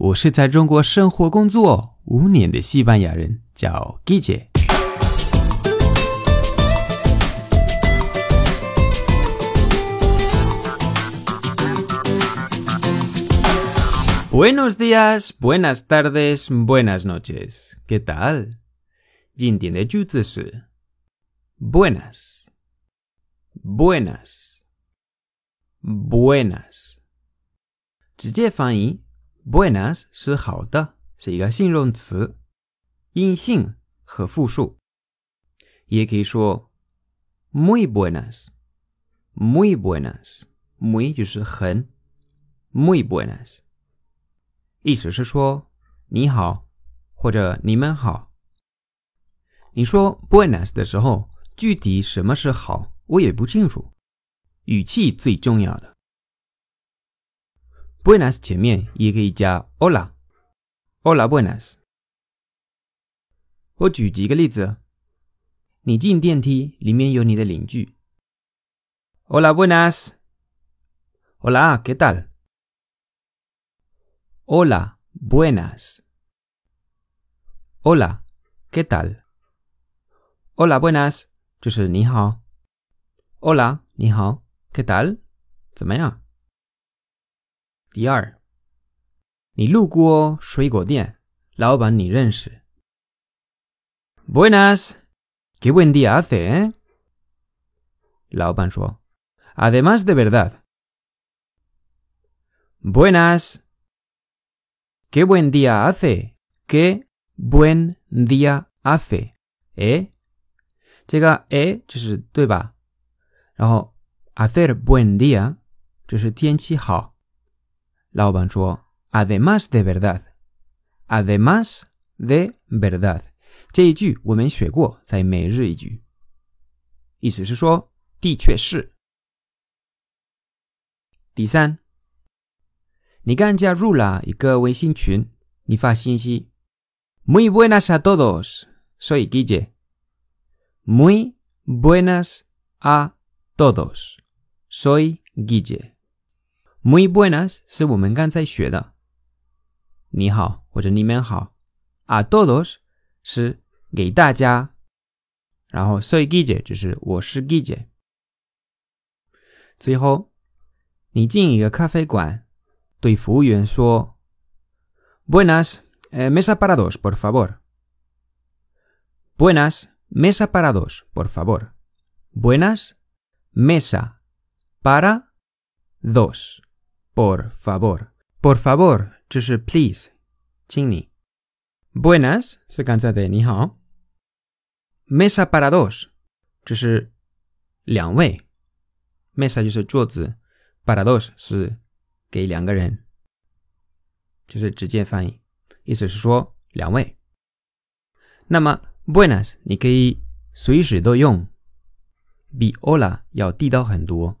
我是在中国生活工作五年的西班牙人，叫 Guille。Buenos días, buenas tardes, buenas noches. ¿Qué tal? 今天的句子是 buenas, buenas, buenas。直接翻译 Buenas 是好的，是一个形容词，阴性和复数。也可以说 muy buenas，muy buenas，muy 就是很，muy buenas。意思是说你好或者你们好。你说 buenas 的时候，具体什么是好，我也不清楚。语气最重要的。Buenas 前面也可以加 hola，hola buenas。我举几个例子。你进电梯，里面有你的邻居。Hola buenas。Hola, ¿qué tal? Hola, buenas. Hola, ¿qué tal? Hola, buenas，就是你好。Hola，你好，¿qué tal？怎么样？第二，你路过水果店，老板你认识。Buenas，qué buen día hace，eh？老板说，Además de verdad。Buenas。Qué buen día hace. Qué buen día hace. 诶，这个诶就是对吧？然后 hacer buen día 就是天气好。 老板说，además de verdad，además de verdad 这一句我们学过，在每日一句，意思是说的确是。第三。你刚加入了一个微信群，你发信息，Muy buenas a todos, soy Guille. Muy buenas a todos, soy Guille. Muy buenas 是我们刚才学的，你好或者你们好，a todos 是给大家，然后 soy Guille 就是我是 Guille。最后，你进一个咖啡馆。对服务员说：“Buenas, mesa para dos, por favor. Buenas, mesa para dos, por favor. Buenas, mesa para dos, Por favor. Por favor 就是 please，请你。Buenas 是刚才的你好。Mesa para dos 就是两位，mesa 就是桌子，para dos 是给两个人，就是直接翻译，意思是说两位。那么 buenas 你可以随时都用，比 hola 要地道很多。